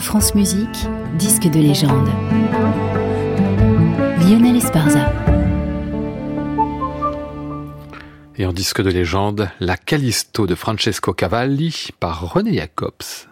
France Musique, disque de légende. Lionel Esparza. Et en disque de légende, La Callisto de Francesco Cavalli par René Jacobs.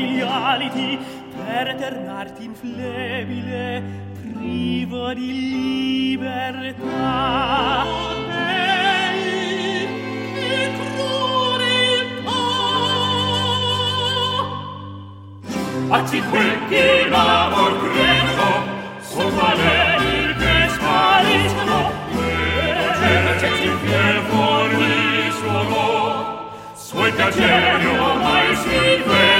filialiti per eternarti inflebile privo di libertà. Oh, dei che crudeltà acci qui chi l'amor credo son valeri che spariscono. E cerci infiel fuori suo amor suoi piaceri mai si vedono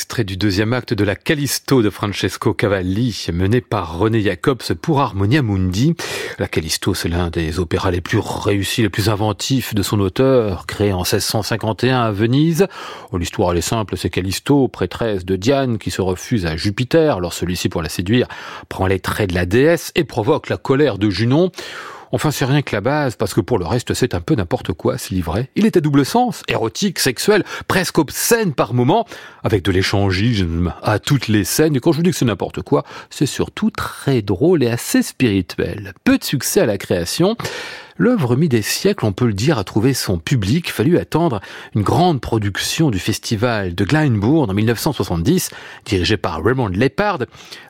extrait du deuxième acte de la Callisto de Francesco Cavalli, mené par René Jacobs pour Harmonia Mundi. La Callisto, c'est l'un des opéras les plus réussis, les plus inventifs de son auteur, créé en 1651 à Venise. Oh, l'histoire, elle est simple, c'est Callisto, prêtresse de Diane, qui se refuse à Jupiter. Alors celui-ci, pour la séduire, prend les traits de la déesse et provoque la colère de Junon. Enfin, c'est rien que la base, parce que pour le reste, c'est un peu n'importe quoi, ce livret. Il est à double sens, érotique, sexuel, presque obscène par moments, avec de l'échangisme à toutes les scènes. Et quand je vous dis que c'est n'importe quoi, c'est surtout très drôle et assez spirituel. Peu de succès à la création. L'œuvre mis des siècles, on peut le dire, a trouvé son public. Fallu attendre une grande production du festival de Glyndebourne en 1970, dirigé par Raymond Lepard,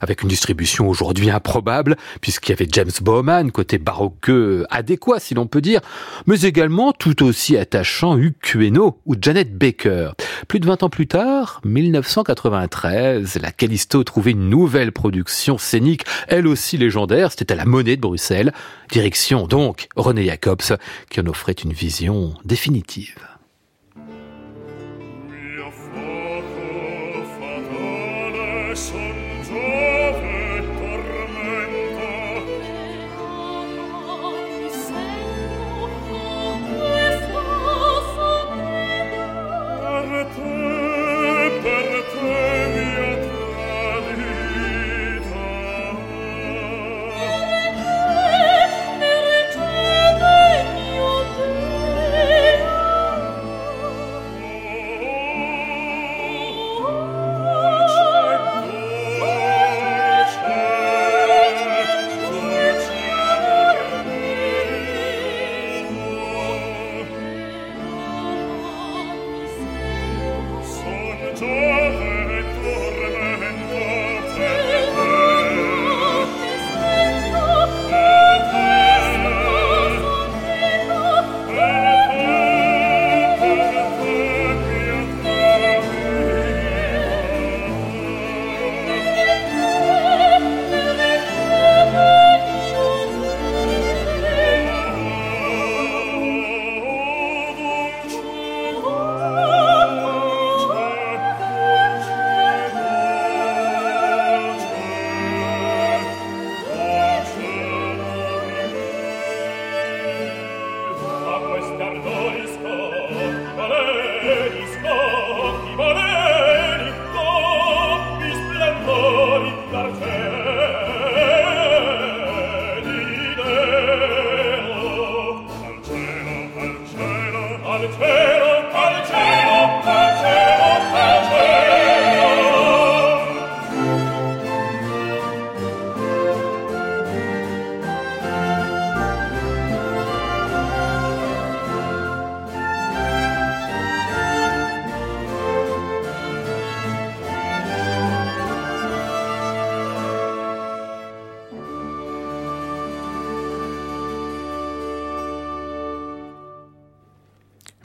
avec une distribution aujourd'hui improbable, puisqu'il y avait James Bowman, côté baroqueux adéquat, si l'on peut dire, mais également tout aussi attachant Hugh Queno ou Janet Baker. Plus de 20 ans plus tard, 1993, la Callisto trouvait une nouvelle production scénique, elle aussi légendaire, c'était à la Monnaie de Bruxelles. Direction donc René Jacobs, qui en offrait une vision définitive.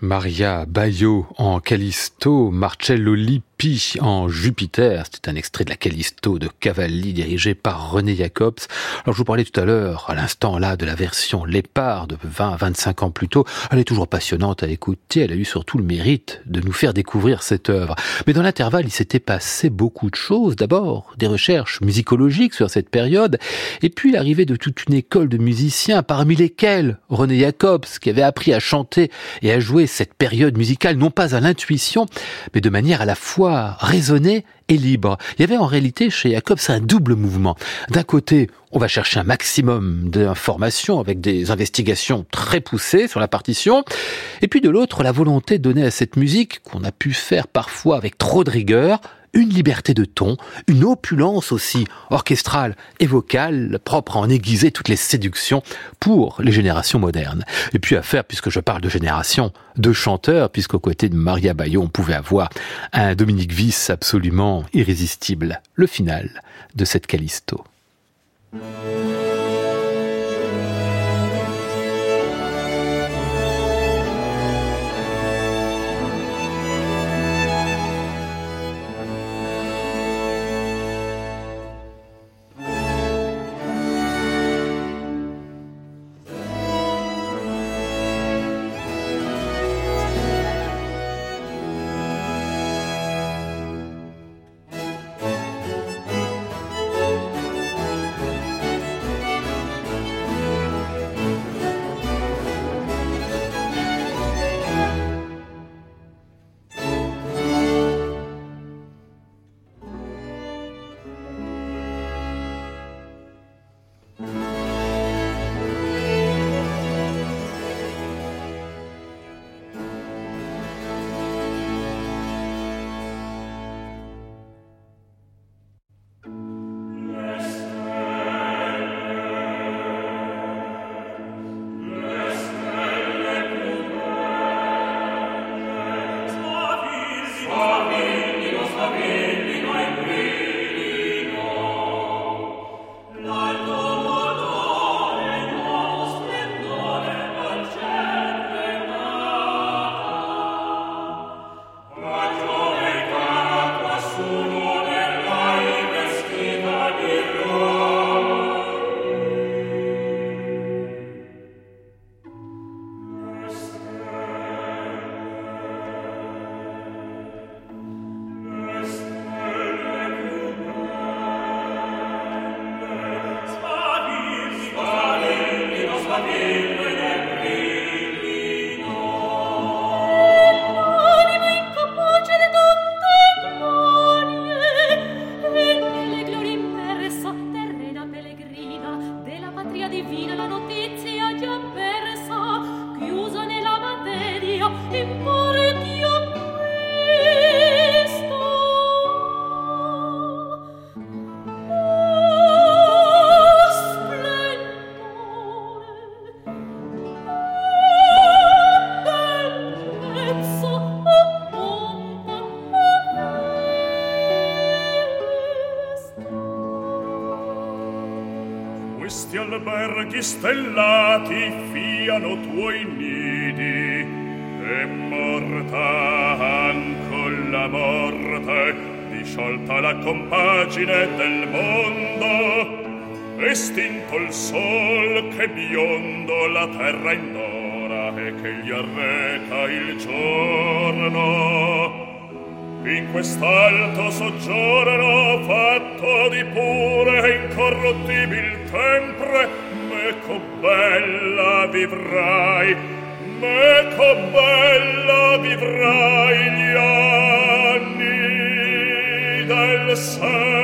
Maria Bayo en Callisto, Marcello Lippi en Jupiter. C'est un extrait de la Callisto de Cavalli dirigé par René Jacobs. Alors je vous parlais tout à l'heure, à l'instant là, de la version Lépard de 20 à 25 ans plus tôt. Elle est toujours passionnante à écouter. Elle a eu surtout le mérite de nous faire découvrir cette œuvre. Mais dans l'intervalle, il s'était passé beaucoup de choses. D'abord, des recherches musicologiques sur cette période. Et puis l'arrivée de toute une école de musiciens, parmi lesquels René Jacobs, qui avait appris à chanter et à jouer cette période musicale, non pas à l'intuition, mais de manière à la fois raisonnée et libre. Il y avait en réalité chez Jacobs un double mouvement. D'un côté, on va chercher un maximum d'informations avec des investigations très poussées sur la partition, et puis de l'autre, la volonté donnée à cette musique, qu'on a pu faire parfois avec trop de rigueur, une liberté de ton, une opulence aussi orchestrale et vocale, propre à en aiguiser toutes les séductions pour les générations modernes. Et puis à faire, puisque je parle de génération, de chanteurs, puisqu'au côté de Maria Bayo, on pouvait avoir un Dominique Viss absolument irrésistible. Le final de cette Callisto. Alberghi stellati fiano tuoi nidi e morta ancora la morte disciolta la compagine del mondo estinto il sol che biondo la terra indora e che gli arreca il giorno. In quest'alto soggiorno fatto di pure e incorruttibil sempre meco bella vivrai meco bella vivrai gli anni del sempre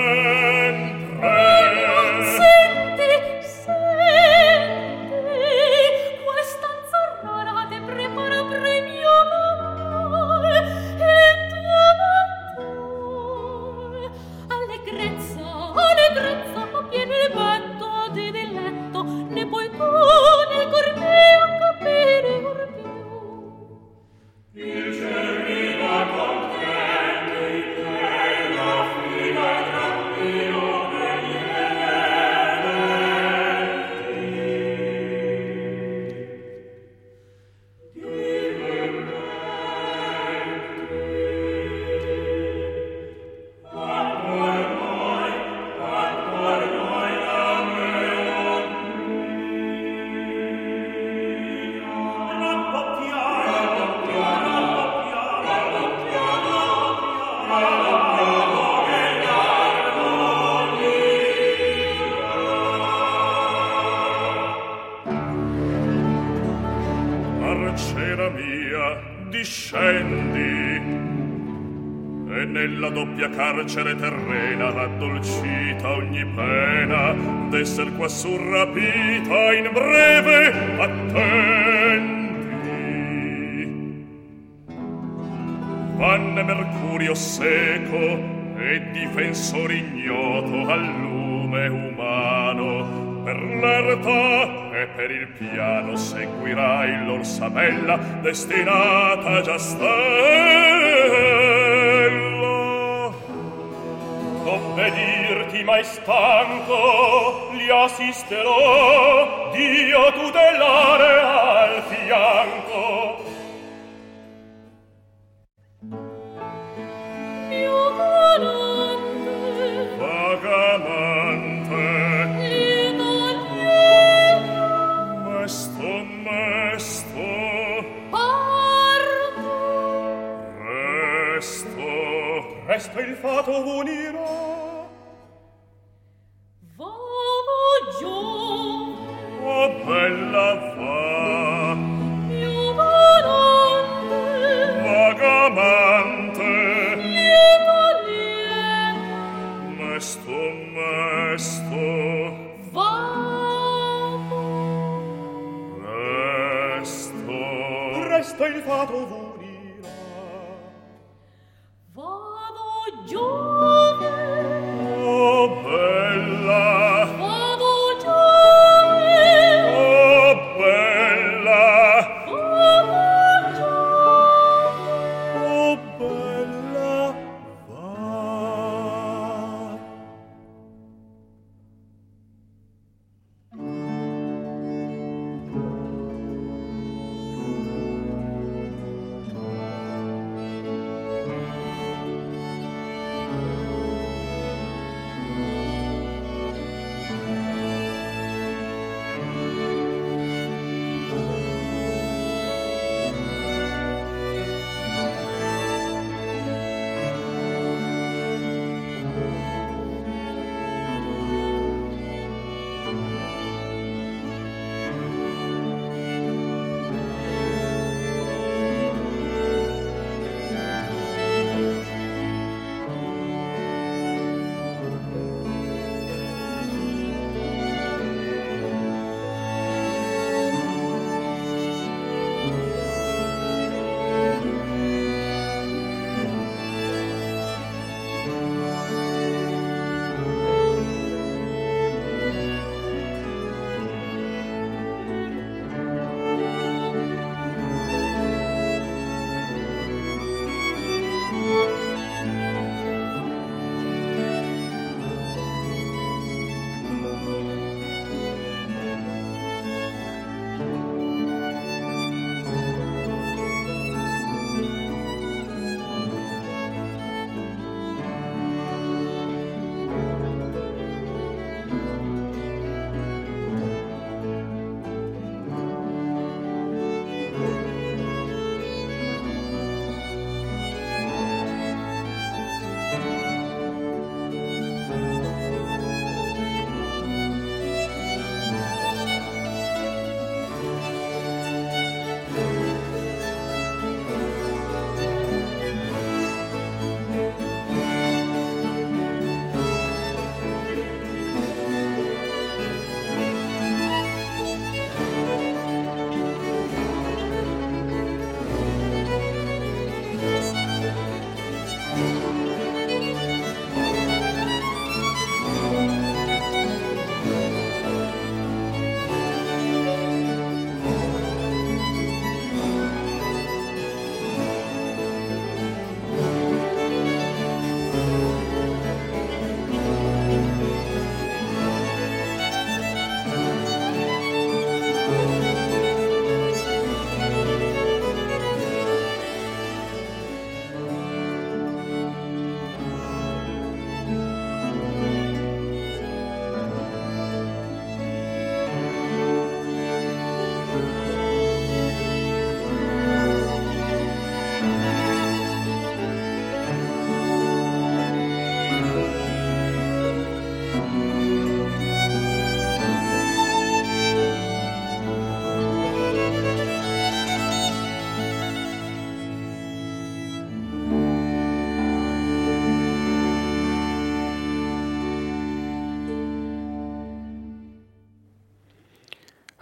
carcere terrena raddolcita ogni pena d'esser quassù rapita in breve attendi vanne mercurio seco e difensor ignoto al lume umano per l'erta e per il piano seguirai l'orsa bella destinata già stella non vedirti mai stanco li assisterò Dio tutelare al fianco. fato unirò Vado giù. Oh bella va Più Mesto mesto. Vado. Presto. Presto il fato vuole Joy!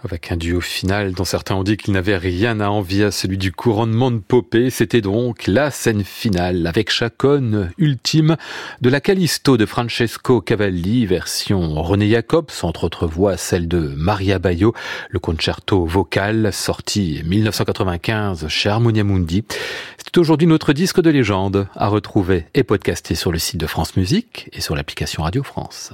Avec un duo final dont certains ont dit qu'il n'avait rien à envier à celui du couronnement de Popée, c'était donc la scène finale avec chaconne ultime de la Callisto de Francesco Cavalli, version René Jacobs, entre autres voix celle de Maria Bayo, le concerto vocal sorti 1995 chez Harmonia Mundi. C'est aujourd'hui notre disque de légende à retrouver et podcaster sur le site de France Musique et sur l'application Radio France.